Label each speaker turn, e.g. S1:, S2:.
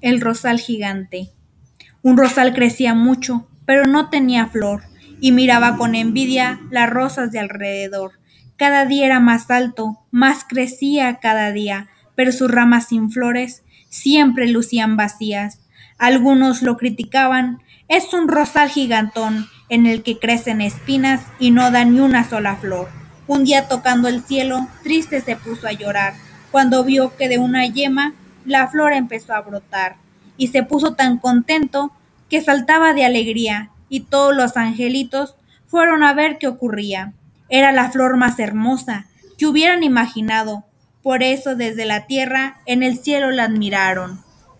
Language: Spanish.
S1: El rosal gigante. Un rosal crecía mucho, pero no tenía flor, y miraba con envidia las rosas de alrededor. Cada día era más alto, más crecía cada día, pero sus ramas sin flores siempre lucían vacías. Algunos lo criticaban. Es un rosal gigantón en el que crecen espinas y no da ni una sola flor. Un día tocando el cielo, triste se puso a llorar, cuando vio que de una yema la flor empezó a brotar, y se puso tan contento que saltaba de alegría, y todos los angelitos fueron a ver qué ocurría. Era la flor más hermosa que hubieran imaginado, por eso desde la tierra en el cielo la admiraron.